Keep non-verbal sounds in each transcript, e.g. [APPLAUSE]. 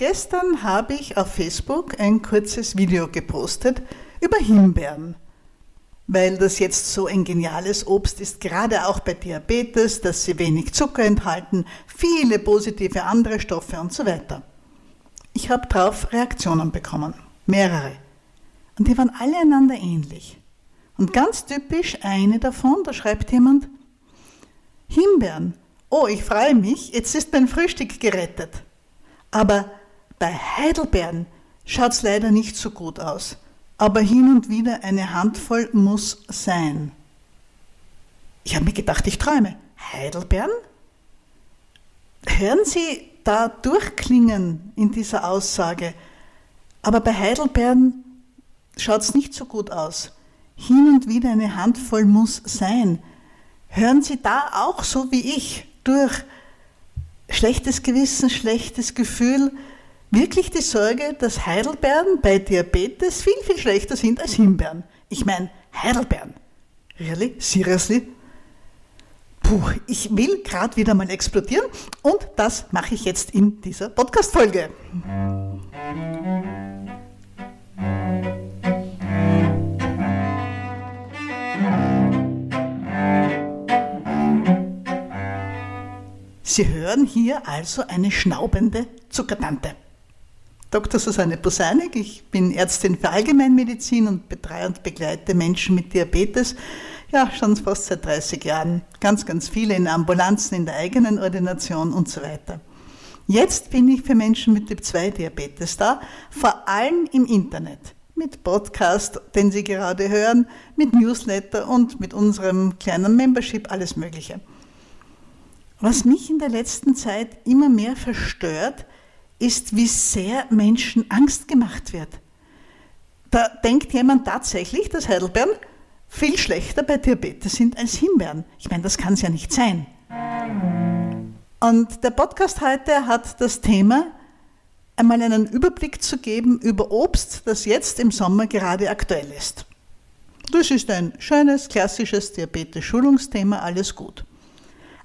Gestern habe ich auf Facebook ein kurzes Video gepostet über Himbeeren, weil das jetzt so ein geniales Obst ist, gerade auch bei Diabetes, dass sie wenig Zucker enthalten, viele positive andere Stoffe und so weiter. Ich habe darauf Reaktionen bekommen, mehrere. Und die waren alle einander ähnlich. Und ganz typisch eine davon, da schreibt jemand, Himbeeren, oh, ich freue mich, jetzt ist mein Frühstück gerettet. Aber bei Heidelbeeren schaut es leider nicht so gut aus. Aber hin und wieder eine Handvoll muss sein. Ich habe mir gedacht, ich träume. Heidelbeeren? Hören Sie da durchklingen in dieser Aussage. Aber bei Heidelbeeren schaut es nicht so gut aus. Hin und wieder eine Handvoll muss sein. Hören Sie da auch so wie ich durch schlechtes Gewissen, schlechtes Gefühl, wirklich die Sorge, dass Heidelbeeren bei Diabetes viel, viel schlechter sind als Himbeeren. Ich meine, Heidelbeeren. Really? Seriously? Puh, ich will gerade wieder mal explodieren und das mache ich jetzt in dieser Podcast-Folge. Sie hören hier also eine schnaubende Zuckertante. Dr. Susanne Poseinig, ich bin Ärztin für Allgemeinmedizin und betreue und begleite Menschen mit Diabetes, ja, schon fast seit 30 Jahren. Ganz, ganz viele in Ambulanzen, in der eigenen Ordination und so weiter. Jetzt bin ich für Menschen mit Typ 2 Diabetes da, vor allem im Internet. Mit Podcast, den Sie gerade hören, mit Newsletter und mit unserem kleinen Membership, alles Mögliche. Was mich in der letzten Zeit immer mehr verstört, ist, wie sehr Menschen Angst gemacht wird. Da denkt jemand tatsächlich, dass Heidelbeeren viel schlechter bei Diabetes sind als Himbeeren. Ich meine, das kann es ja nicht sein. Und der Podcast heute hat das Thema, einmal einen Überblick zu geben über Obst, das jetzt im Sommer gerade aktuell ist. Das ist ein schönes, klassisches Diabetes-Schulungsthema, alles gut.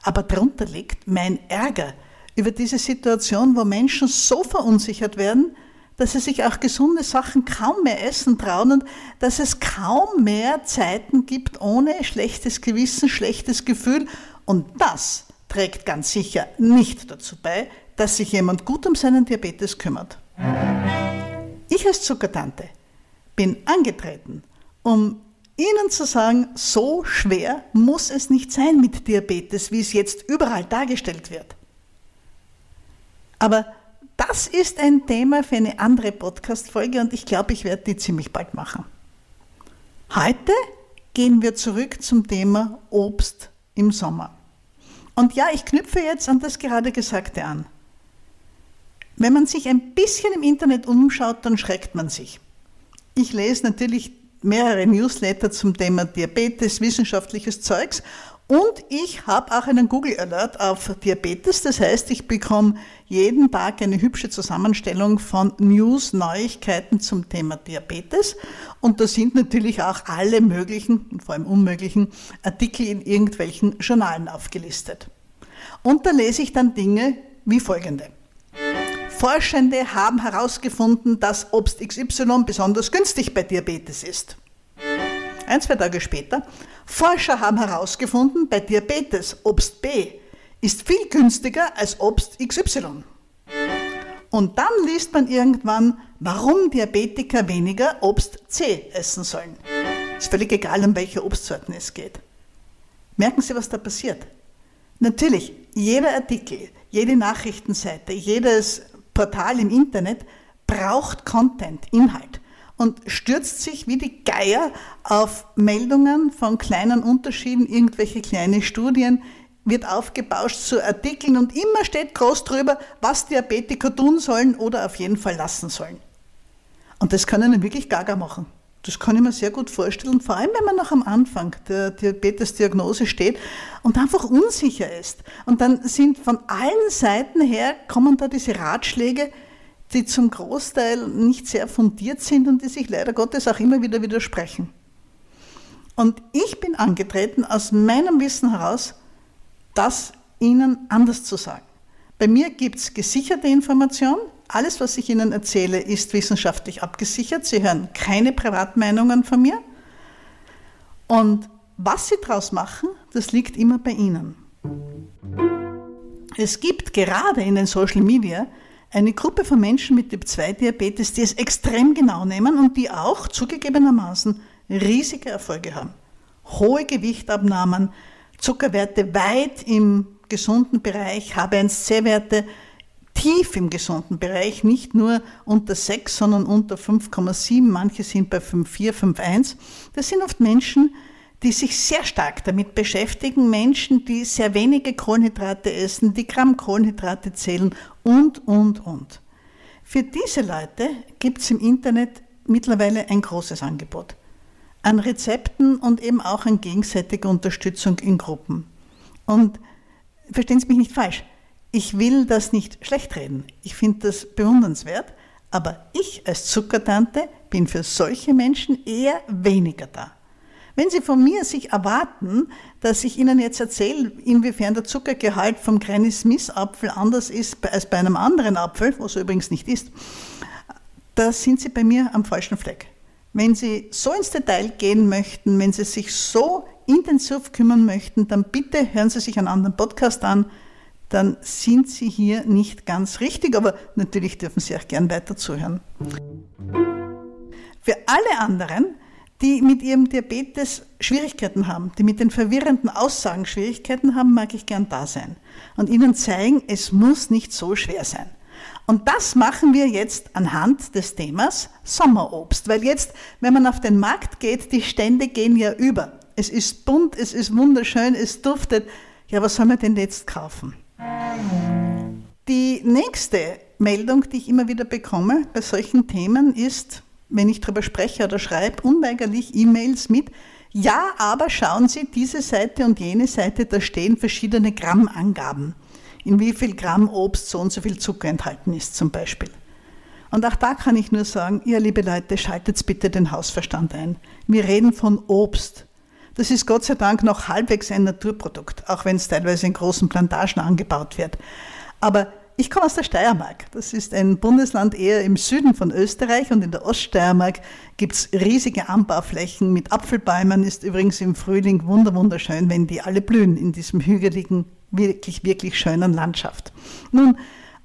Aber darunter liegt mein Ärger über diese Situation, wo Menschen so verunsichert werden, dass sie sich auch gesunde Sachen kaum mehr essen trauen und dass es kaum mehr Zeiten gibt ohne schlechtes Gewissen, schlechtes Gefühl. Und das trägt ganz sicher nicht dazu bei, dass sich jemand gut um seinen Diabetes kümmert. Ich als Zuckertante bin angetreten, um Ihnen zu sagen, so schwer muss es nicht sein mit Diabetes, wie es jetzt überall dargestellt wird. Aber das ist ein Thema für eine andere Podcast-Folge und ich glaube, ich werde die ziemlich bald machen. Heute gehen wir zurück zum Thema Obst im Sommer. Und ja, ich knüpfe jetzt an das gerade Gesagte an. Wenn man sich ein bisschen im Internet umschaut, dann schreckt man sich. Ich lese natürlich mehrere Newsletter zum Thema Diabetes, wissenschaftliches Zeugs und ich habe auch einen Google Alert auf Diabetes. Das heißt, ich bekomme jeden Tag eine hübsche Zusammenstellung von News, Neuigkeiten zum Thema Diabetes. Und da sind natürlich auch alle möglichen und vor allem unmöglichen Artikel in irgendwelchen Journalen aufgelistet. Und da lese ich dann Dinge wie folgende. Forschende haben herausgefunden, dass Obst XY besonders günstig bei Diabetes ist. Ein, zwei Tage später, Forscher haben herausgefunden, bei Diabetes Obst B ist viel günstiger als Obst XY. Und dann liest man irgendwann, warum Diabetiker weniger Obst C essen sollen. Ist völlig egal, um welche Obstsorten es geht. Merken Sie, was da passiert? Natürlich, jeder Artikel, jede Nachrichtenseite, jedes Portal im Internet braucht Content, Inhalt und stürzt sich wie die Geier auf Meldungen von kleinen Unterschieden, irgendwelche kleine Studien, wird aufgebauscht zu Artikeln und immer steht groß drüber, was Diabetiker tun sollen oder auf jeden Fall lassen sollen. Und das kann einen wirklich gaga machen. Das kann ich mir sehr gut vorstellen, vor allem wenn man noch am Anfang der Diabetes-Diagnose steht und einfach unsicher ist. Und dann sind von allen Seiten her, kommen da diese Ratschläge, die zum Großteil nicht sehr fundiert sind und die sich leider Gottes auch immer wieder widersprechen. Und ich bin angetreten, aus meinem Wissen heraus, das Ihnen anders zu sagen. Bei mir gibt es gesicherte Information, alles, was ich Ihnen erzähle, ist wissenschaftlich abgesichert. Sie hören keine Privatmeinungen von mir. Und was Sie daraus machen, das liegt immer bei Ihnen. Es gibt gerade in den Social Media eine Gruppe von Menschen mit Typ-2-Diabetes, die es extrem genau nehmen und die auch zugegebenermaßen riesige Erfolge haben. Hohe Gewichtabnahmen, Zuckerwerte weit im gesunden Bereich, HbA1c-Werte tief im gesunden Bereich, nicht nur unter 6, sondern unter 5,7, manche sind bei 5,4, 5,1. Das sind oft Menschen, die sich sehr stark damit beschäftigen, Menschen, die sehr wenige Kohlenhydrate essen, die Gramm Kohlenhydrate zählen und, und, und. Für diese Leute gibt es im Internet mittlerweile ein großes Angebot an Rezepten und eben auch an gegenseitiger Unterstützung in Gruppen. Und verstehen Sie mich nicht falsch, ich will das nicht schlecht reden. Ich finde das bewundernswert, aber ich als Zuckertante bin für solche Menschen eher weniger da. Wenn Sie von mir sich erwarten, dass ich Ihnen jetzt erzähle, inwiefern der Zuckergehalt vom Granny Smith Apfel anders ist als bei einem anderen Apfel, was er übrigens nicht ist, da sind Sie bei mir am falschen Fleck. Wenn Sie so ins Detail gehen möchten, wenn Sie sich so intensiv kümmern möchten, dann bitte hören Sie sich einen anderen Podcast an. Dann sind Sie hier nicht ganz richtig, aber natürlich dürfen Sie auch gern weiter zuhören. Für alle anderen, die mit ihrem Diabetes Schwierigkeiten haben, die mit den verwirrenden Aussagen Schwierigkeiten haben, mag ich gern da sein und Ihnen zeigen, es muss nicht so schwer sein. Und das machen wir jetzt anhand des Themas Sommerobst, weil jetzt, wenn man auf den Markt geht, die Stände gehen ja über. Es ist bunt, es ist wunderschön, es duftet. Ja, was soll man denn jetzt kaufen? Die nächste Meldung, die ich immer wieder bekomme bei solchen Themen, ist, wenn ich darüber spreche oder schreibe, unweigerlich E-Mails mit, ja, aber schauen Sie, diese Seite und jene Seite, da stehen verschiedene Grammangaben in wie viel Gramm Obst so und so viel Zucker enthalten ist zum Beispiel. Und auch da kann ich nur sagen, ihr liebe Leute, schaltet bitte den Hausverstand ein. Wir reden von Obst. Das ist Gott sei Dank noch halbwegs ein Naturprodukt, auch wenn es teilweise in großen Plantagen angebaut wird. Aber ich komme aus der Steiermark. Das ist ein Bundesland eher im Süden von Österreich und in der Oststeiermark gibt es riesige Anbauflächen mit Apfelbäumen. Ist übrigens im Frühling wunderschön, wenn die alle blühen in diesem hügeligen wirklich, wirklich schönen Landschaft. Nun,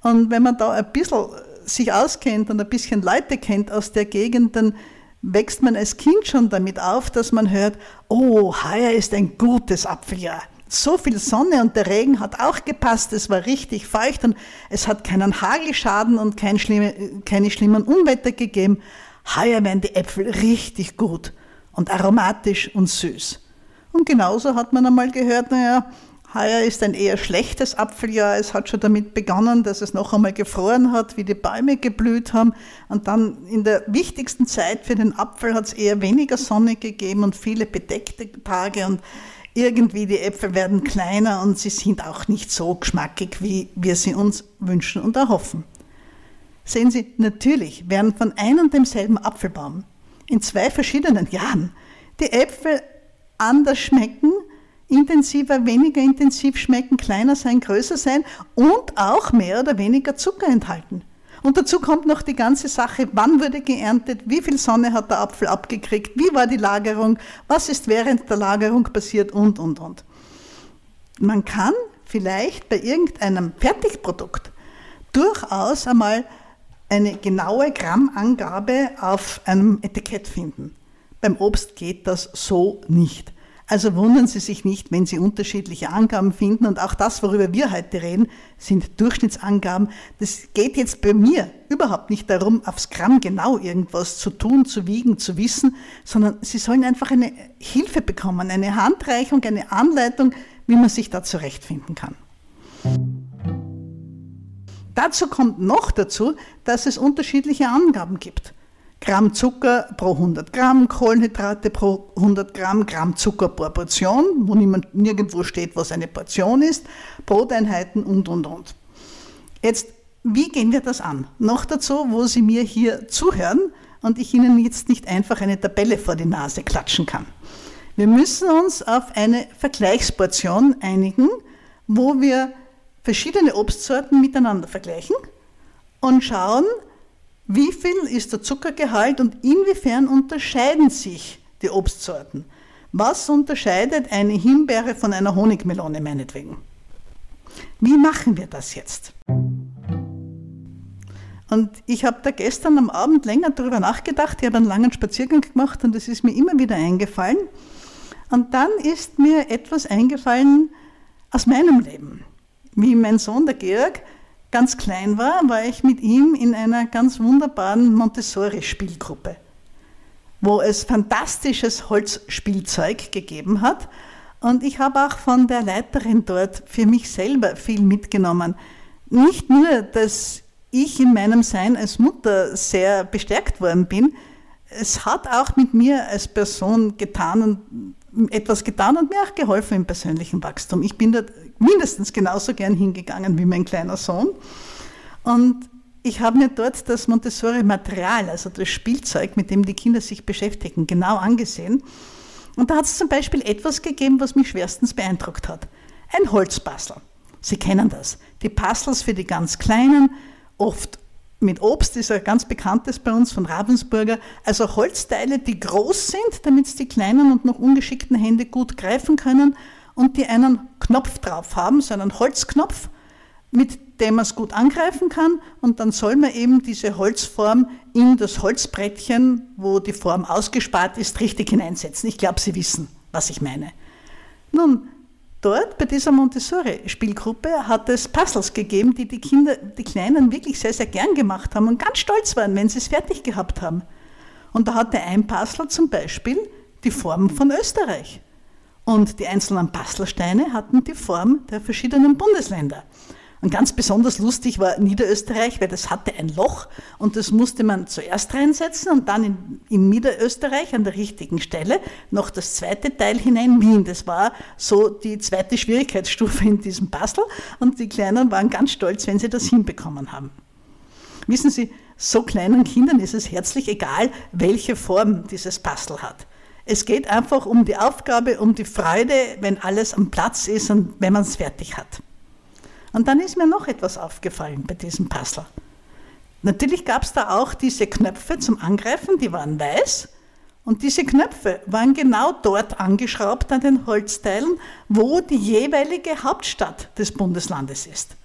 und wenn man da ein bisschen sich auskennt und ein bisschen Leute kennt aus der Gegend, dann wächst man als Kind schon damit auf, dass man hört, oh, heuer ist ein gutes Apfeljahr. So viel Sonne und der Regen hat auch gepasst, es war richtig feucht und es hat keinen Hagelschaden und kein schlimme, keine schlimmen Unwetter gegeben. Heuer werden die Äpfel richtig gut und aromatisch und süß. Und genauso hat man einmal gehört, naja, Heuer ist ein eher schlechtes Apfeljahr. Es hat schon damit begonnen, dass es noch einmal gefroren hat, wie die Bäume geblüht haben. Und dann in der wichtigsten Zeit für den Apfel hat es eher weniger Sonne gegeben und viele bedeckte Tage. Und irgendwie die Äpfel werden kleiner und sie sind auch nicht so geschmackig, wie wir sie uns wünschen und erhoffen. Sehen Sie, natürlich werden von einem und demselben Apfelbaum in zwei verschiedenen Jahren die Äpfel anders schmecken intensiver, weniger intensiv schmecken, kleiner sein, größer sein und auch mehr oder weniger Zucker enthalten. Und dazu kommt noch die ganze Sache, wann wurde geerntet, wie viel Sonne hat der Apfel abgekriegt, wie war die Lagerung, was ist während der Lagerung passiert und, und, und. Man kann vielleicht bei irgendeinem Fertigprodukt durchaus einmal eine genaue Grammangabe auf einem Etikett finden. Beim Obst geht das so nicht. Also wundern Sie sich nicht, wenn Sie unterschiedliche Angaben finden. Und auch das, worüber wir heute reden, sind Durchschnittsangaben. Das geht jetzt bei mir überhaupt nicht darum, aufs Gramm genau irgendwas zu tun, zu wiegen, zu wissen, sondern Sie sollen einfach eine Hilfe bekommen, eine Handreichung, eine Anleitung, wie man sich da zurechtfinden kann. Dazu kommt noch dazu, dass es unterschiedliche Angaben gibt. Gramm Zucker pro 100 Gramm, Kohlenhydrate pro 100 Gramm, Gramm Zucker pro Portion, wo niemand, nirgendwo steht, was eine Portion ist, Broteinheiten und, und, und. Jetzt, wie gehen wir das an? Noch dazu, wo Sie mir hier zuhören und ich Ihnen jetzt nicht einfach eine Tabelle vor die Nase klatschen kann. Wir müssen uns auf eine Vergleichsportion einigen, wo wir verschiedene Obstsorten miteinander vergleichen und schauen, wie viel ist der Zuckergehalt und inwiefern unterscheiden sich die Obstsorten. Was unterscheidet eine Himbeere von einer Honigmelone meinetwegen? Wie machen wir das jetzt? Und ich habe da gestern am Abend länger darüber nachgedacht. Ich habe einen langen Spaziergang gemacht und es ist mir immer wieder eingefallen. Und dann ist mir etwas eingefallen aus meinem Leben. Wie mein Sohn, der Georg, ganz klein war, war ich mit ihm in einer ganz wunderbaren Montessori-Spielgruppe, wo es fantastisches Holzspielzeug gegeben hat. Und ich habe auch von der Leiterin dort für mich selber viel mitgenommen. Nicht nur, dass ich in meinem Sein als Mutter sehr bestärkt worden bin, es hat auch mit mir als Person getan und etwas getan und mir auch geholfen im persönlichen Wachstum. Ich bin dort mindestens genauso gern hingegangen wie mein kleiner Sohn. Und ich habe mir dort das Montessori-Material, also das Spielzeug, mit dem die Kinder sich beschäftigen, genau angesehen. Und da hat es zum Beispiel etwas gegeben, was mich schwerstens beeindruckt hat. Ein Holzpuzzle. Sie kennen das. Die Puzzles für die ganz Kleinen, oft mit Obst, ist ein ganz bekanntes bei uns von Ravensburger. Also Holzteile, die groß sind, damit es die kleinen und noch ungeschickten Hände gut greifen können und die einen Knopf drauf haben, so einen Holzknopf, mit dem man es gut angreifen kann und dann soll man eben diese Holzform in das Holzbrettchen, wo die Form ausgespart ist, richtig hineinsetzen. Ich glaube, Sie wissen, was ich meine. Nun, dort bei dieser Montessori-Spielgruppe hat es Puzzles gegeben, die die Kinder, die Kleinen wirklich sehr, sehr gern gemacht haben und ganz stolz waren, wenn sie es fertig gehabt haben. Und da hatte ein Puzzle zum Beispiel die Form von Österreich. Und die einzelnen Bastelsteine hatten die Form der verschiedenen Bundesländer. Und ganz besonders lustig war Niederösterreich, weil das hatte ein Loch und das musste man zuerst reinsetzen und dann in, in Niederösterreich an der richtigen Stelle noch das zweite Teil hinein Wien. Das war so die zweite Schwierigkeitsstufe in diesem Puzzle und die Kleinen waren ganz stolz, wenn sie das hinbekommen haben. Wissen Sie, so kleinen Kindern ist es herzlich egal, welche Form dieses Puzzle hat. Es geht einfach um die Aufgabe, um die Freude, wenn alles am Platz ist und wenn man es fertig hat. Und dann ist mir noch etwas aufgefallen bei diesem Puzzle. Natürlich gab es da auch diese Knöpfe zum Angreifen, die waren weiß. Und diese Knöpfe waren genau dort angeschraubt an den Holzteilen, wo die jeweilige Hauptstadt des Bundeslandes ist.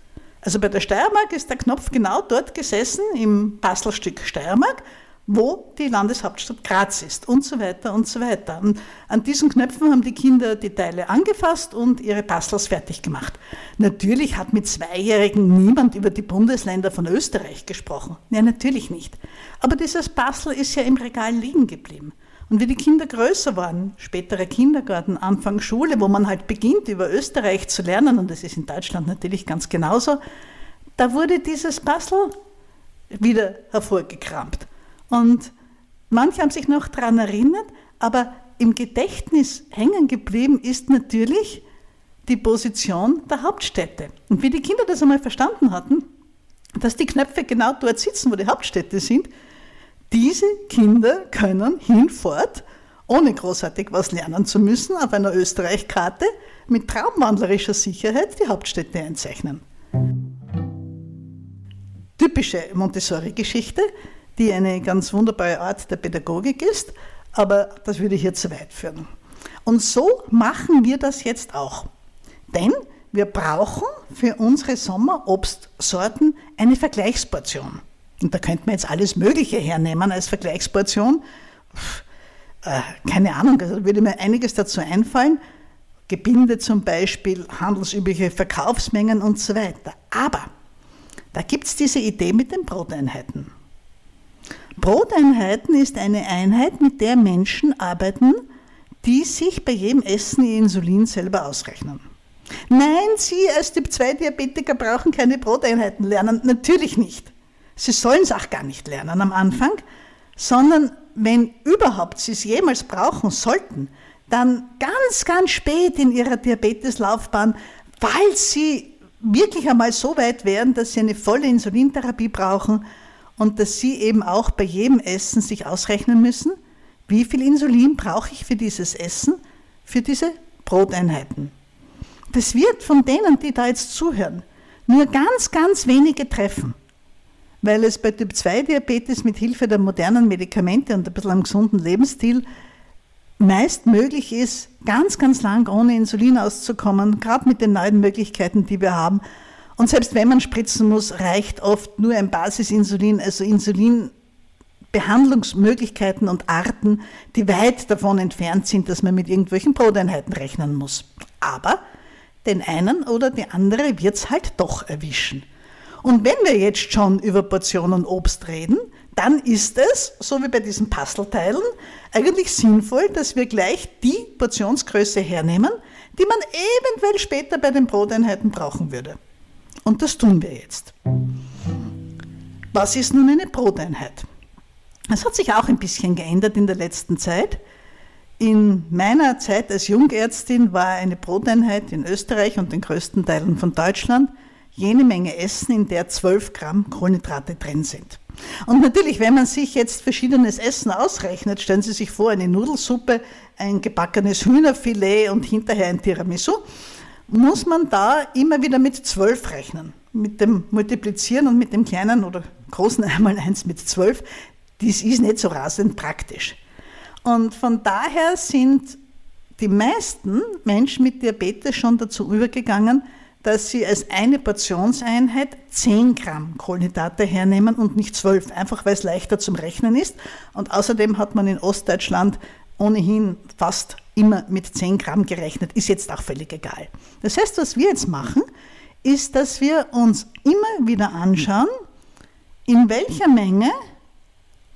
Also bei der Steiermark ist der Knopf genau dort gesessen, im Puzzlestück Steiermark, wo die Landeshauptstadt Graz ist und so weiter und so weiter. Und an diesen Knöpfen haben die Kinder die Teile angefasst und ihre Puzzles fertig gemacht. Natürlich hat mit Zweijährigen niemand über die Bundesländer von Österreich gesprochen. Ja, natürlich nicht. Aber dieses Puzzle ist ja im Regal liegen geblieben. Und wie die Kinder größer waren, spätere Kindergarten, Anfang Schule, wo man halt beginnt, über Österreich zu lernen, und das ist in Deutschland natürlich ganz genauso, da wurde dieses Puzzle wieder hervorgekramt. Und manche haben sich noch daran erinnert, aber im Gedächtnis hängen geblieben ist natürlich die Position der Hauptstädte. Und wie die Kinder das einmal verstanden hatten, dass die Knöpfe genau dort sitzen, wo die Hauptstädte sind, diese Kinder können hinfort, ohne großartig was lernen zu müssen, auf einer Österreich-Karte mit traumwandlerischer Sicherheit die Hauptstädte einzeichnen. Typische Montessori-Geschichte, die eine ganz wunderbare Art der Pädagogik ist, aber das würde hier zu weit führen. Und so machen wir das jetzt auch. Denn wir brauchen für unsere Sommerobstsorten eine Vergleichsportion. Und da könnte man jetzt alles Mögliche hernehmen als Vergleichsportion. Äh, keine Ahnung, also würde mir einiges dazu einfallen. Gebinde zum Beispiel, handelsübliche Verkaufsmengen und so weiter. Aber da gibt es diese Idee mit den Broteinheiten. Broteinheiten ist eine Einheit, mit der Menschen arbeiten, die sich bei jedem Essen ihr Insulin selber ausrechnen. Nein, Sie als Typ-2-Diabetiker brauchen keine Broteinheiten lernen, natürlich nicht. Sie sollen es auch gar nicht lernen am Anfang, sondern wenn überhaupt Sie es jemals brauchen sollten, dann ganz, ganz spät in Ihrer Diabeteslaufbahn, weil Sie wirklich einmal so weit wären, dass Sie eine volle Insulintherapie brauchen und dass Sie eben auch bei jedem Essen sich ausrechnen müssen, wie viel Insulin brauche ich für dieses Essen, für diese Broteinheiten. Das wird von denen, die da jetzt zuhören, nur ganz, ganz wenige treffen. weil es bei Typ-2-Diabetes mit Hilfe der modernen Medikamente und ein bisschen einem gesunden Lebensstil meist möglich ist, ganz, ganz lang ohne Insulin auszukommen, gerade mit den neuen Möglichkeiten, die wir haben. Und selbst wenn man spritzen muss, reicht oft nur ein Basisinsulin, also Insulinbehandlungsmöglichkeiten und Arten, die weit davon entfernt sind, dass man mit irgendwelchen Broteinheiten rechnen muss. Aber den einen oder die andere wird es halt doch erwischen. Und wenn wir jetzt schon über Portionen Obst reden, dann ist es, so wie bei diesen Puzzleteilen, eigentlich sinnvoll, dass wir gleich die Portionsgröße hernehmen, die man eventuell später bei den Broteinheiten brauchen würde. Und das tun wir jetzt. Was ist nun eine Broteinheit? Es hat sich auch ein bisschen geändert in der letzten Zeit. In meiner Zeit als Jungärztin war eine Broteinheit in Österreich und den größten Teilen von Deutschland jene Menge Essen, in der 12 Gramm Kohlenhydrate drin sind. Und natürlich, wenn man sich jetzt verschiedenes Essen ausrechnet, stellen Sie sich vor, eine Nudelsuppe, ein gebackenes Hühnerfilet und hinterher ein Tiramisu, muss man da immer wieder mit 12 rechnen. Mit dem Multiplizieren und mit dem kleinen oder großen [LAUGHS] einmal eins mit 12, das ist nicht so rasend praktisch. Und von daher sind die meisten Menschen mit Diabetes schon dazu übergegangen, dass sie als eine Portionseinheit 10 Gramm Kohlenhydrate hernehmen und nicht 12, einfach weil es leichter zum Rechnen ist. Und außerdem hat man in Ostdeutschland ohnehin fast immer mit 10 Gramm gerechnet, ist jetzt auch völlig egal. Das heißt, was wir jetzt machen, ist, dass wir uns immer wieder anschauen, in welcher Menge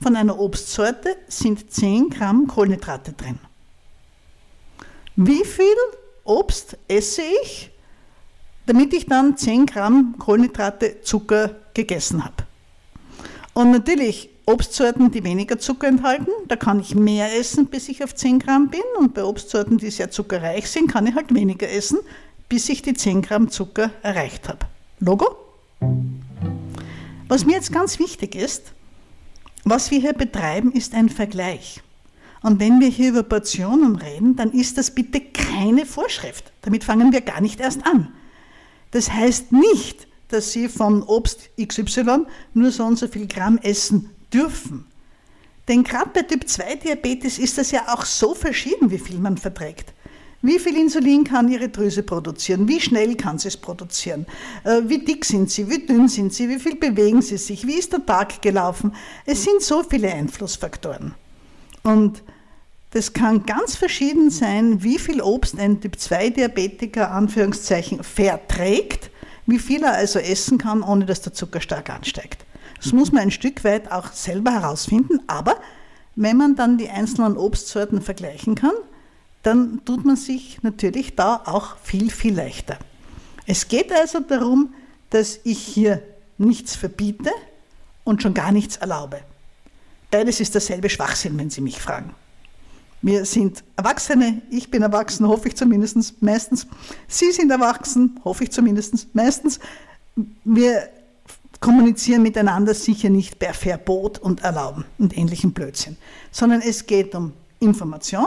von einer Obstsorte sind 10 Gramm Kohlenhydrate drin. Wie viel Obst esse ich, damit ich dann 10 Gramm Kohlenhydrate Zucker gegessen habe? Und natürlich Obstsorten, die weniger Zucker enthalten, da kann ich mehr essen, bis ich auf 10 Gramm bin. Und bei Obstsorten, die sehr zuckerreich sind, kann ich halt weniger essen, bis ich die 10 Gramm Zucker erreicht habe. Logo? Was mir jetzt ganz wichtig ist, was wir hier betreiben, ist ein Vergleich. Und wenn wir hier über Portionen reden, dann ist das bitte keine Vorschrift. Damit fangen wir gar nicht erst an. Das heißt nicht, dass Sie von Obst XY nur so und so viel Gramm essen dürfen. Denn gerade bei Typ-2-Diabetes ist das ja auch so verschieden, wie viel man verträgt. Wie viel Insulin kann Ihre Drüse produzieren? Wie schnell kann sie es produzieren? Äh, wie dick sind Sie? Wie dünn sind Sie? Wie viel bewegen Sie sich? Wie ist der Tag gelaufen? Es sind so viele Einflussfaktoren. Und das kann ganz verschieden sein, wie viel Obst ein Typ-2-Diabetiker Anführungszeichen verträgt, wie viel er also essen kann, ohne dass der Zucker stark ansteigt. Das muss man ein Stück weit auch selber herausfinden, aber wenn man dann die einzelnen Obstsorten vergleichen kann, dann tut man sich natürlich da auch viel, viel leichter. Es geht also darum, dass ich hier nichts verbiete und schon gar nichts erlaube. Beides ist derselbe Schwachsinn, wenn Sie mich fragen. Wir sind Erwachsene, ich bin erwachsen, hoffe ich zumindest meistens. Sie sind erwachsen, hoffe ich zumindest meistens. Wir kommunizieren miteinander sicher nicht per Verbot und Erlauben und ähnlichen Blödsinn, sondern es geht um Information,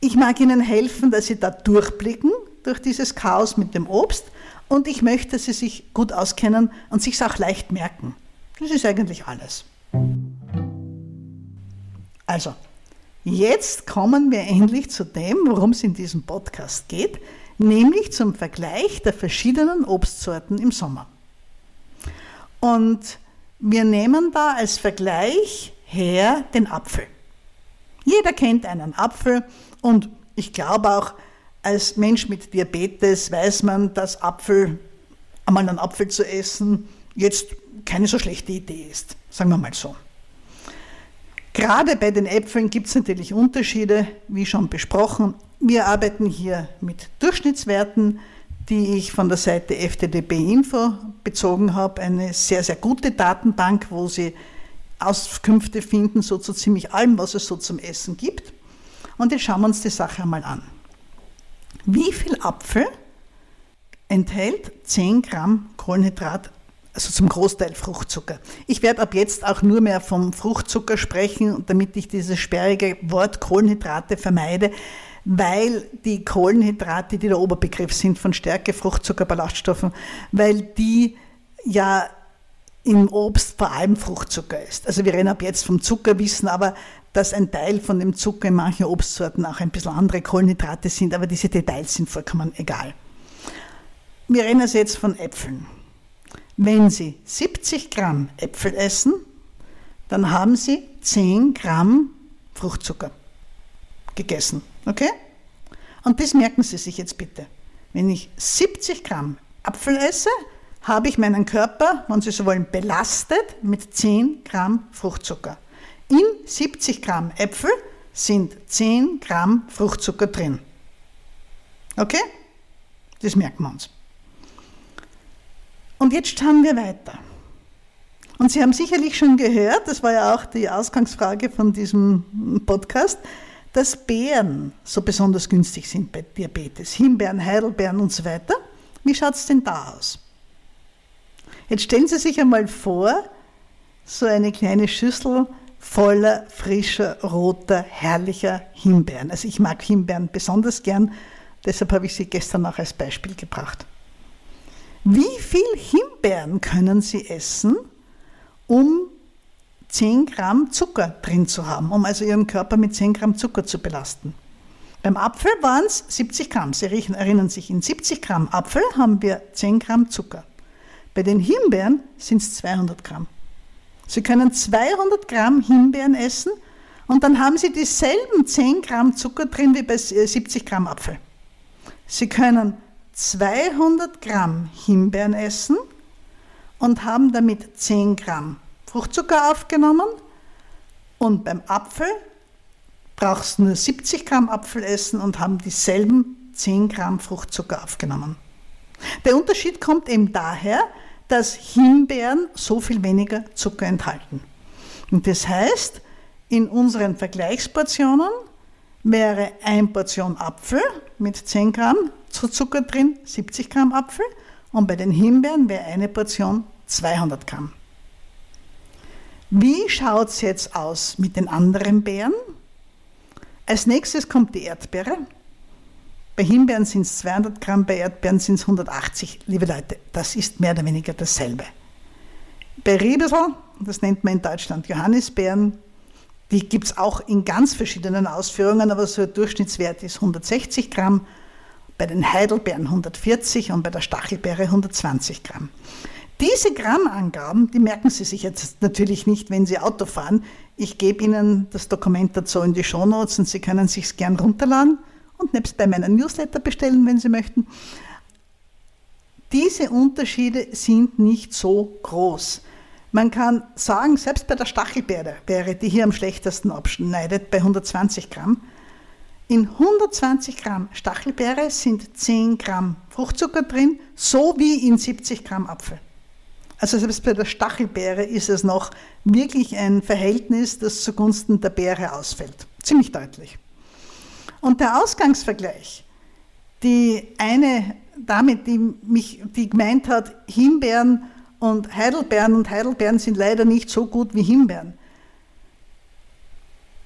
ich mag Ihnen helfen, dass Sie da durchblicken durch dieses Chaos mit dem Obst und ich möchte, dass Sie sich gut auskennen und sich es auch leicht merken. Das ist eigentlich alles. Also, jetzt kommen wir endlich zu dem, worum es in diesem Podcast geht, nämlich zum Vergleich der verschiedenen Obstsorten im Sommer. Und wir nehmen da als Vergleich her den Apfel. Jeder kennt einen Apfel und ich glaube auch, als Mensch mit Diabetes weiß man, dass Apfel, einmal einen Apfel zu essen, jetzt keine so schlechte Idee ist. Sagen wir mal so. Gerade bei den Äpfeln gibt es natürlich Unterschiede, wie schon besprochen. Wir arbeiten hier mit Durchschnittswerten, die ich von der Seite FTDB Info bezogen habe. Eine sehr, sehr gute Datenbank, wo Sie Auskünfte finden, so zu ziemlich allem, was es so zum Essen gibt. Und jetzt schauen wir uns die Sache einmal an. Wie viel Apfel enthält 10 Gramm Kohlenhydrat, also zum Großteil Fruchtzucker? Ich werde ab jetzt auch nur mehr vom Fruchtzucker sprechen, damit ich dieses sperrige Wort Kohlenhydrate vermeide, weil die Kohlenhydrate, die der Oberbegriff sind von Stärke, Fruchtzucker, Ballaststoffen, weil die ja im Obst vor allem Fruchtzucker ist. Also wir reden ab jetzt vom Zucker, wissen aber, dass ein Teil von dem Zucker in manchen Obstsorten auch ein bisschen andere Kohlenhydrate sind, aber diese Details sind vollkommen egal. Wir reden also jetzt von Äpfeln. Wenn Sie 70 Gramm Äpfel essen, dann haben Sie 10 Gramm Fruchtzucker gegessen. Okay? Und das merken Sie sich jetzt bitte. Wenn ich 70 Gramm Apfel esse, habe ich meinen Körper, wenn Sie so wollen, belastet mit 10 Gramm Fruchtzucker. In 70 Gramm Äpfel sind 10 Gramm Fruchtzucker drin. Okay? Das merken wir uns. Und jetzt schauen wir weiter. Und Sie haben sicherlich schon gehört, das war ja auch die Ausgangsfrage von diesem Podcast, dass Beeren so besonders günstig sind bei Diabetes. Himbeeren, Heidelbeeren und so weiter. Wie schaut es denn da aus? Jetzt stellen Sie sich einmal vor, so eine kleine Schüssel voller frischer, roter, herrlicher Himbeeren. Also ich mag Himbeeren besonders gern, deshalb habe ich sie gestern auch als Beispiel gebracht. Wie viel Himbeeren können Sie essen, um 10 Gramm Zucker drin zu haben, um also Ihren Körper mit 10 Gramm Zucker zu belasten? Beim Apfel waren es 70 Gramm. Sie erinnern sich, in 70 Gramm Apfel haben wir 10 Gramm Zucker. Bei den Himbeeren sind es 200 Gramm. Sie können 200 Gramm Himbeeren essen und dann haben Sie dieselben 10 Gramm Zucker drin wie bei 70 Gramm Apfel. Sie können 200 Gramm Himbeeren essen und haben damit 10 Gramm Fruchtzucker aufgenommen und beim Apfel brauchst du nur 70 Gramm Apfel essen und haben dieselben 10 Gramm Fruchtzucker aufgenommen. Der Unterschied kommt eben daher, dass Himbeeren so viel weniger Zucker enthalten. Und das heißt, in unseren Vergleichsportionen wäre eine Portion Apfel mit 10 Gramm Zucker drin, 70 Gramm Apfel, und bei den Himbeeren wäre eine Portion 200 Gramm. Wie schaut es jetzt aus mit den anderen Beeren? Als nächstes kommt die Erdbeere. Bei Himbeeren sind es 200 Gramm, bei Erdbeeren sind es 180. Liebe Leute, das ist mehr oder weniger dasselbe. Bei Riebesel, das nennt man in Deutschland Johannisbeeren, die gibt es auch in ganz verschiedenen Ausführungen, aber so ein Durchschnittswert ist 160 Gramm, bei den Heidelbeeren 140 und bei der Stachelbeere 120 Gramm. Diese Grammangaben, die merken Sie sich jetzt natürlich nicht, wenn Sie Auto fahren. Ich gebe Ihnen das Dokument dazu in die Shownotes und Sie können sich gern runterladen und nebst bei meinen Newsletter bestellen, wenn Sie möchten. Diese Unterschiede sind nicht so groß. Man kann sagen, selbst bei der Stachelbeere, die hier am schlechtesten abschneidet, bei 120 Gramm, in 120 Gramm Stachelbeere sind 10 Gramm Fruchtzucker drin, so wie in 70 Gramm Apfel. Also selbst bei der Stachelbeere ist es noch wirklich ein Verhältnis, das zugunsten der Beere ausfällt. Ziemlich deutlich. Und der Ausgangsvergleich, die eine Dame, die mich, die gemeint hat, Himbeeren und Heidelbeeren und Heidelbeeren sind leider nicht so gut wie Himbeeren.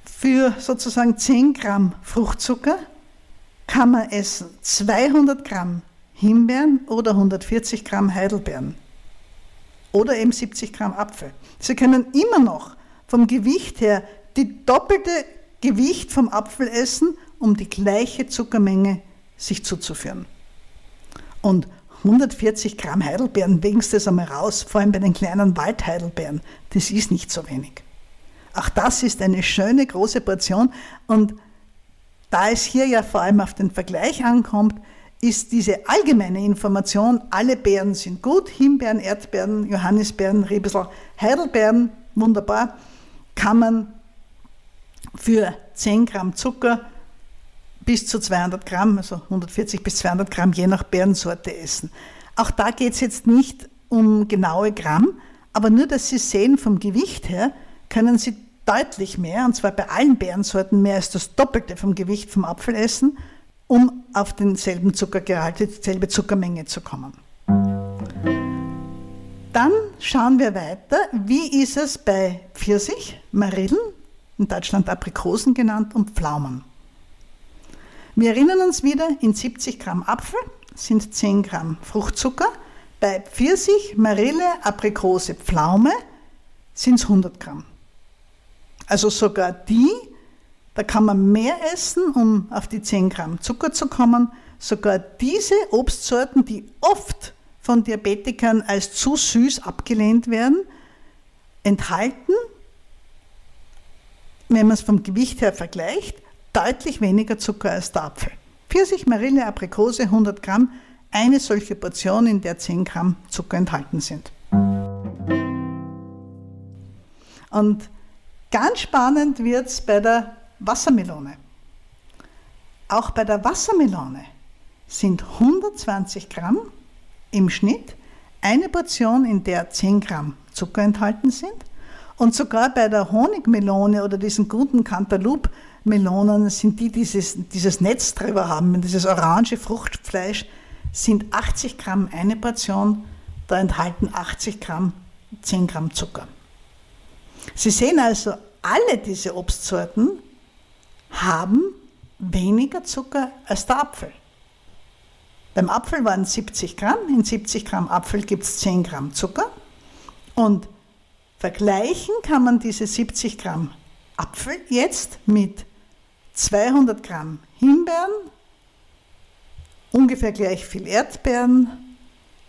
Für sozusagen 10 Gramm Fruchtzucker kann man essen 200 Gramm Himbeeren oder 140 Gramm Heidelbeeren oder eben 70 Gramm Apfel. Sie können immer noch vom Gewicht her die doppelte Gewicht vom Apfel essen um die gleiche Zuckermenge sich zuzuführen. Und 140 Gramm Heidelbeeren, wegen das einmal raus, vor allem bei den kleinen Waldheidelbeeren, das ist nicht so wenig. Auch das ist eine schöne große Portion und da es hier ja vor allem auf den Vergleich ankommt, ist diese allgemeine Information, alle Beeren sind gut, Himbeeren, Erdbeeren, Johannisbeeren, Rebisel, Heidelbeeren, wunderbar, kann man für 10 Gramm Zucker bis zu 200 Gramm, also 140 bis 200 Gramm je nach Beerensorte essen. Auch da geht es jetzt nicht um genaue Gramm, aber nur, dass Sie sehen, vom Gewicht her können Sie deutlich mehr, und zwar bei allen Beerensorten mehr als das Doppelte vom Gewicht vom Apfel essen, um auf denselben Zuckergehalt, dieselbe Zuckermenge zu kommen. Dann schauen wir weiter, wie ist es bei Pfirsich, Marillen, in Deutschland Aprikosen genannt, und Pflaumen. Wir erinnern uns wieder, in 70 Gramm Apfel sind 10 Gramm Fruchtzucker, Bei Pfirsich, Marille, Aprikose, Pflaume sind es 100 Gramm. Also sogar die, da kann man mehr essen, um auf die 10 Gramm Zucker zu kommen. Sogar diese Obstsorten, die oft von Diabetikern als zu süß abgelehnt werden, enthalten, wenn man es vom Gewicht her vergleicht, deutlich weniger Zucker als der Apfel. Pfirsich, Marille, Aprikose 100 Gramm, eine solche Portion, in der 10 Gramm Zucker enthalten sind. Und ganz spannend wird es bei der Wassermelone. Auch bei der Wassermelone sind 120 Gramm im Schnitt eine Portion, in der 10 Gramm Zucker enthalten sind. Und sogar bei der Honigmelone oder diesen guten Cantaloupe-Melonen sind die, die dieses, dieses Netz drüber haben, dieses orange Fruchtfleisch, sind 80 Gramm eine Portion, da enthalten 80 Gramm 10 Gramm Zucker. Sie sehen also, alle diese Obstsorten haben weniger Zucker als der Apfel. Beim Apfel waren es 70 Gramm, in 70 Gramm Apfel gibt es 10 Gramm Zucker. Und vergleichen kann man diese 70 Gramm Apfel jetzt mit 200 Gramm Himbeeren, ungefähr gleich viel Erdbeeren,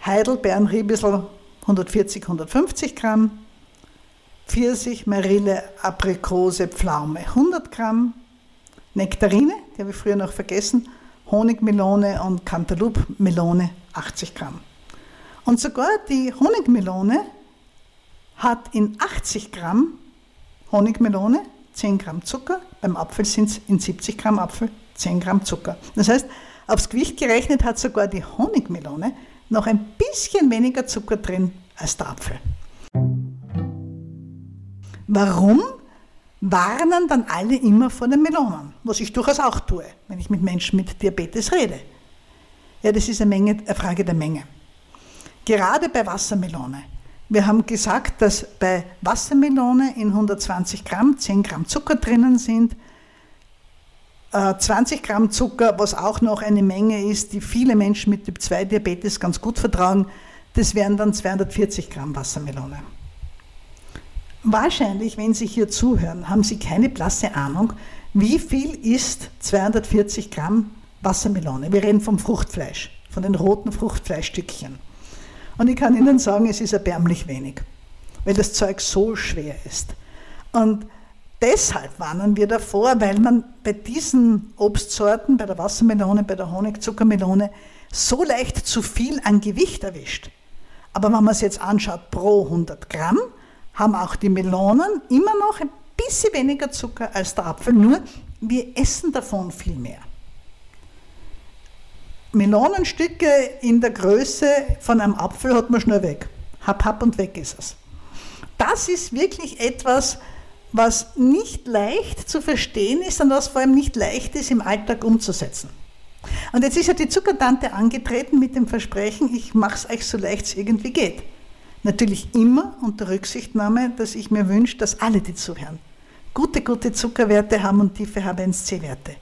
Heidelbeeren, Riebissel 140, 150 Gramm, Pfirsich, Marille, Aprikose, Pflaume 100 Gramm, Nektarine, die habe ich früher noch vergessen, Honigmelone und Cantaloupe-Melone 80 Gramm. Und sogar die Honigmelone hat in 80 Gramm Honigmelone 10 Gramm Zucker, beim Apfel sind es in 70 Gramm Apfel 10 Gramm Zucker. Das heißt, aufs Gewicht gerechnet hat sogar die Honigmelone noch ein bisschen weniger Zucker drin als der Apfel. Warum warnen dann alle immer vor den Melonen? Was ich durchaus auch tue, wenn ich mit Menschen mit Diabetes rede. Ja, das ist eine, Menge, eine Frage der Menge. Gerade bei Wassermelone. Wir haben gesagt, dass bei Wassermelone in 120 Gramm 10 Gramm Zucker drinnen sind. 20 äh, Gramm Zucker, was auch noch eine Menge ist, die viele Menschen mit Typ 2 Diabetes ganz gut vertragen, das wären dann 240 Gramm Wassermelone. Wahrscheinlich, wenn Sie hier zuhören, haben Sie keine blasse Ahnung, wie viel ist 240 Gramm Wassermelone. Wir reden vom Fruchtfleisch, von den roten Fruchtfleischstückchen. Und ich kann Ihnen sagen, es ist erbärmlich wenig, weil das Zeug so schwer ist. Und deshalb warnen wir davor, weil man bei diesen Obstsorten, bei der Wassermelone, bei der Honigzuckermelone, so leicht zu viel an Gewicht erwischt. Aber wenn man es jetzt anschaut pro 100 Gramm, haben auch die Melonen immer noch ein bisschen weniger Zucker als der Apfel, nur wir essen davon viel mehr. Melonenstücke in der Größe von einem Apfel hat man schnell weg. Hab, hab und weg ist es. Das ist wirklich etwas, was nicht leicht zu verstehen ist und was vor allem nicht leicht ist im Alltag umzusetzen. Und jetzt ist ja die Zuckertante angetreten mit dem Versprechen, ich mache es euch so leicht es irgendwie geht. Natürlich immer unter Rücksichtnahme, dass ich mir wünsche, dass alle, die zuhören, gute, gute Zuckerwerte haben und tiefe H1C-Werte.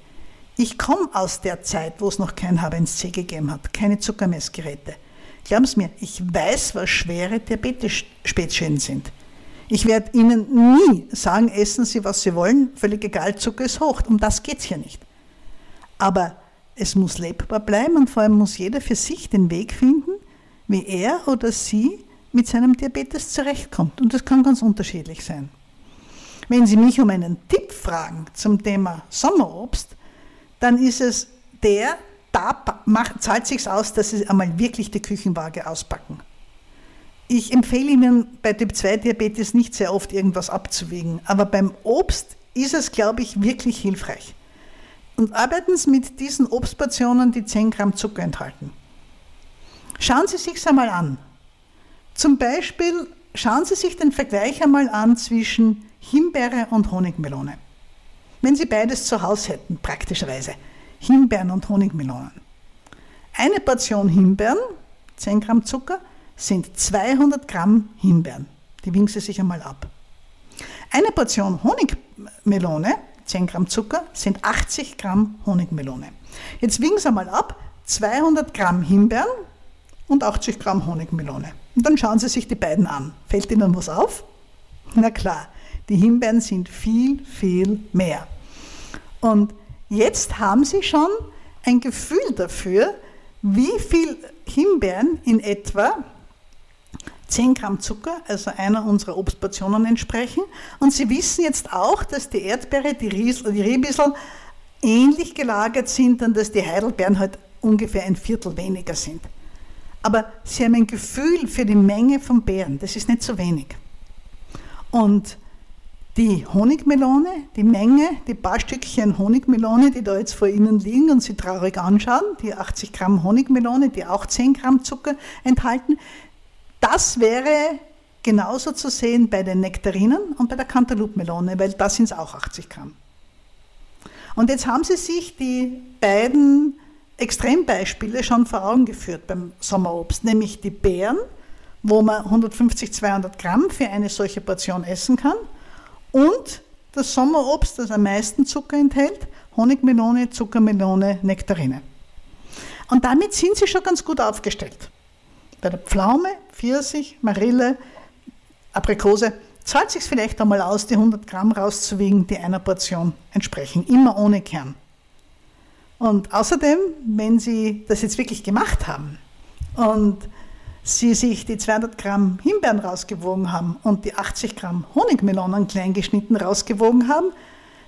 Ich komme aus der Zeit, wo es noch kein H1C gegeben hat, keine Zuckermessgeräte. Glauben Sie mir, ich weiß, was schwere Diabetes-Spätschäden sind. Ich werde Ihnen nie sagen, essen Sie, was Sie wollen, völlig egal, Zucker ist hoch. Um das geht es hier nicht. Aber es muss lebbar bleiben und vor allem muss jeder für sich den Weg finden, wie er oder sie mit seinem Diabetes zurechtkommt. Und das kann ganz unterschiedlich sein. Wenn Sie mich um einen Tipp fragen zum Thema Sommerobst, dann ist es der, da macht, zahlt sich aus, dass Sie einmal wirklich die Küchenwaage auspacken. Ich empfehle Ihnen bei Typ 2 Diabetes nicht sehr oft irgendwas abzuwägen, aber beim Obst ist es, glaube ich, wirklich hilfreich. Und arbeiten Sie mit diesen Obstportionen, die 10 Gramm Zucker enthalten. Schauen Sie sich einmal an. Zum Beispiel schauen Sie sich den Vergleich einmal an zwischen Himbeere und Honigmelone. Wenn Sie beides zu Hause hätten, praktischerweise, Himbeeren und Honigmelonen. Eine Portion Himbeeren, 10 Gramm Zucker, sind 200 Gramm Himbeeren. Die wiegen Sie sich einmal ab. Eine Portion Honigmelone, 10 Gramm Zucker, sind 80 Gramm Honigmelone. Jetzt wiegen Sie einmal ab, 200 Gramm Himbeeren und 80 Gramm Honigmelone. Und dann schauen Sie sich die beiden an. Fällt Ihnen was auf? Na klar, die Himbeeren sind viel, viel mehr. Und jetzt haben Sie schon ein Gefühl dafür, wie viel Himbeeren in etwa 10 Gramm Zucker, also einer unserer Obstportionen entsprechen. Und Sie wissen jetzt auch, dass die Erdbeere, die, Riesel, die Rehbissel ähnlich gelagert sind und dass die Heidelbeeren halt ungefähr ein Viertel weniger sind. Aber Sie haben ein Gefühl für die Menge von Beeren, das ist nicht so wenig. Und die Honigmelone, die Menge, die paar Stückchen Honigmelone, die da jetzt vor Ihnen liegen und Sie traurig anschauen, die 80 Gramm Honigmelone, die auch 10 Gramm Zucker enthalten, das wäre genauso zu sehen bei den Nektarinen und bei der Cantaloupe-Melone, weil da sind es auch 80 Gramm. Und jetzt haben Sie sich die beiden Extrembeispiele schon vor Augen geführt beim Sommerobst, nämlich die Beeren, wo man 150, 200 Gramm für eine solche Portion essen kann, und das Sommerobst, das am meisten Zucker enthält, Honigmelone, Zuckermelone, Nektarine. Und damit sind Sie schon ganz gut aufgestellt. Bei der Pflaume, Pfirsich, Marille, Aprikose zahlt sich vielleicht einmal aus, die 100 Gramm rauszuwiegen, die einer Portion entsprechen, immer ohne Kern. Und außerdem, wenn Sie das jetzt wirklich gemacht haben und Sie sich die 200 Gramm Himbeeren rausgewogen haben und die 80 Gramm Honigmelonen klein geschnitten rausgewogen haben,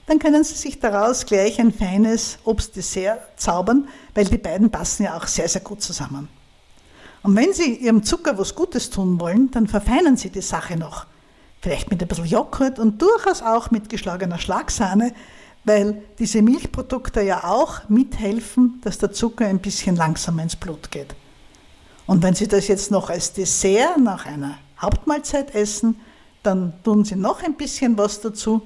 dann können Sie sich daraus gleich ein feines Obstdessert zaubern, weil die beiden passen ja auch sehr, sehr gut zusammen. Und wenn Sie Ihrem Zucker was Gutes tun wollen, dann verfeinern Sie die Sache noch. Vielleicht mit ein bisschen Joghurt und durchaus auch mit geschlagener Schlagsahne, weil diese Milchprodukte ja auch mithelfen, dass der Zucker ein bisschen langsamer ins Blut geht. Und wenn Sie das jetzt noch als Dessert nach einer Hauptmahlzeit essen, dann tun Sie noch ein bisschen was dazu,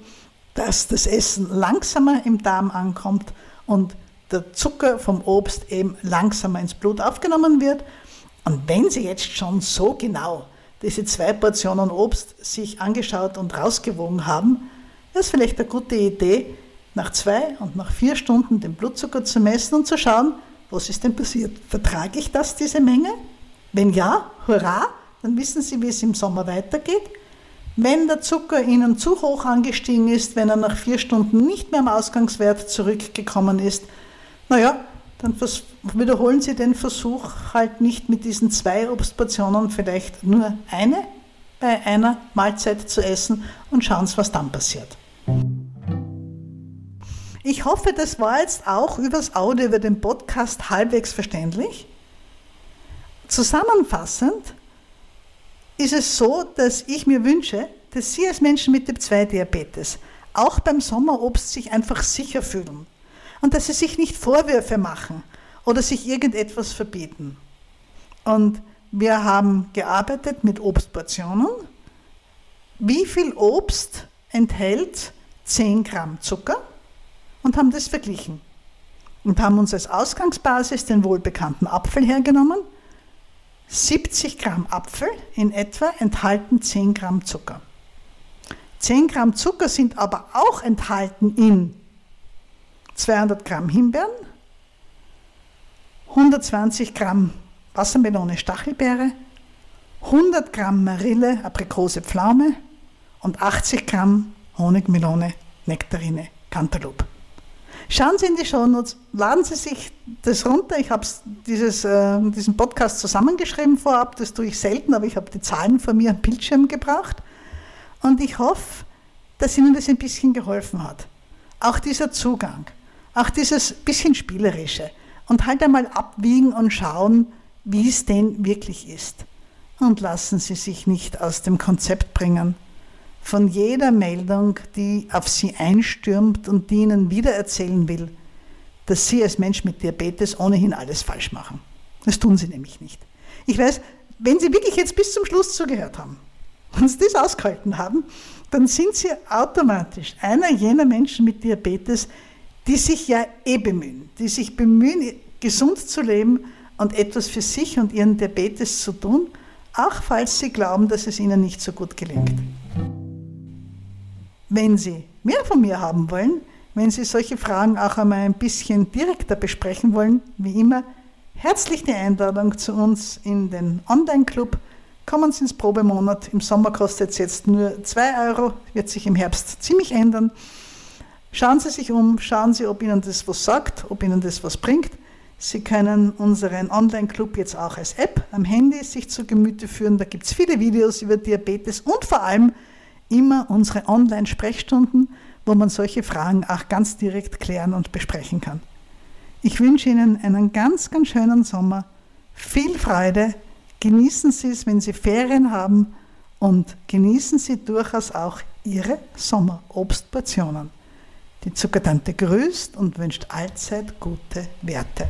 dass das Essen langsamer im Darm ankommt und der Zucker vom Obst eben langsamer ins Blut aufgenommen wird. Und wenn Sie jetzt schon so genau diese zwei Portionen Obst sich angeschaut und rausgewogen haben, ist vielleicht eine gute Idee, nach zwei und nach vier Stunden den Blutzucker zu messen und zu schauen, was ist denn passiert? Vertrage ich das, diese Menge? Wenn ja, hurra, dann wissen Sie, wie es im Sommer weitergeht. Wenn der Zucker Ihnen zu hoch angestiegen ist, wenn er nach vier Stunden nicht mehr am Ausgangswert zurückgekommen ist, naja, dann wiederholen Sie den Versuch halt nicht mit diesen zwei Obstportionen, vielleicht nur eine bei einer Mahlzeit zu essen und schauen Sie, was dann passiert. Ich hoffe, das war jetzt auch übers Audio, über den Podcast halbwegs verständlich. Zusammenfassend ist es so, dass ich mir wünsche, dass Sie als Menschen mit Typ 2 Diabetes auch beim Sommerobst sich einfach sicher fühlen und dass Sie sich nicht Vorwürfe machen oder sich irgendetwas verbieten. Und wir haben gearbeitet mit Obstportionen. Wie viel Obst enthält 10 Gramm Zucker? Und haben das verglichen. Und haben uns als Ausgangsbasis den wohlbekannten Apfel hergenommen. 70 Gramm Apfel in etwa enthalten 10 Gramm Zucker. 10 Gramm Zucker sind aber auch enthalten in 200 Gramm Himbeeren, 120 Gramm Wassermelone Stachelbeere, 100 Gramm Marille Aprikose Pflaume und 80 Gramm Honigmelone Nektarine Cantaloupe. Schauen Sie in die Shownotes, laden Sie sich das runter. Ich habe äh, diesen Podcast zusammengeschrieben vorab, das tue ich selten, aber ich habe die Zahlen von mir am Bildschirm gebracht. Und ich hoffe, dass Ihnen das ein bisschen geholfen hat. Auch dieser Zugang, auch dieses bisschen Spielerische. Und halt einmal abwiegen und schauen, wie es denn wirklich ist. Und lassen Sie sich nicht aus dem Konzept bringen, von jeder Meldung, die auf Sie einstürmt und die Ihnen wiedererzählen will, dass Sie als Mensch mit Diabetes ohnehin alles falsch machen. Das tun Sie nämlich nicht. Ich weiß, wenn Sie wirklich jetzt bis zum Schluss zugehört haben und Sie das ausgehalten haben, dann sind Sie automatisch einer jener Menschen mit Diabetes, die sich ja eh bemühen, die sich bemühen, gesund zu leben und etwas für sich und ihren Diabetes zu tun, auch falls Sie glauben, dass es Ihnen nicht so gut gelingt. Wenn Sie mehr von mir haben wollen, wenn Sie solche Fragen auch einmal ein bisschen direkter besprechen wollen, wie immer, herzlich die Einladung zu uns in den Online-Club. Kommen Sie ins Probemonat. Im Sommer kostet es jetzt nur 2 Euro, wird sich im Herbst ziemlich ändern. Schauen Sie sich um, schauen Sie, ob Ihnen das was sagt, ob Ihnen das was bringt. Sie können unseren Online-Club jetzt auch als App am Handy sich zu Gemüte führen. Da gibt es viele Videos über Diabetes und vor allem immer unsere Online-Sprechstunden, wo man solche Fragen auch ganz direkt klären und besprechen kann. Ich wünsche Ihnen einen ganz, ganz schönen Sommer. Viel Freude. Genießen Sie es, wenn Sie Ferien haben und genießen Sie durchaus auch Ihre Sommerobstportionen. Die Zuckertante grüßt und wünscht allzeit gute Werte.